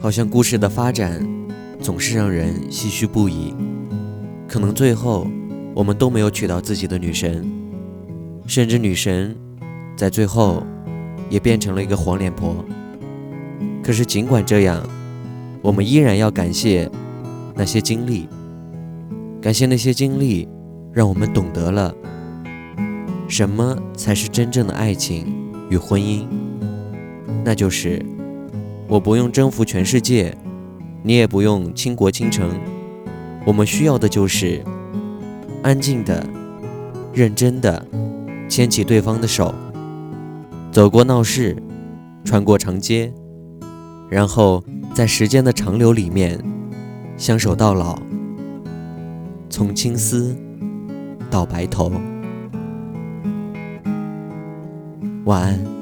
好像故事的发展总是让人唏嘘不已。可能最后我们都没有娶到自己的女神，甚至女神在最后也变成了一个黄脸婆。可是尽管这样，我们依然要感谢那些经历，感谢那些经历，让我们懂得了什么才是真正的爱情与婚姻。那就是，我不用征服全世界，你也不用倾国倾城。我们需要的就是安静的、认真的牵起对方的手，走过闹市，穿过长街，然后在时间的长流里面相守到老，从青丝到白头。晚安。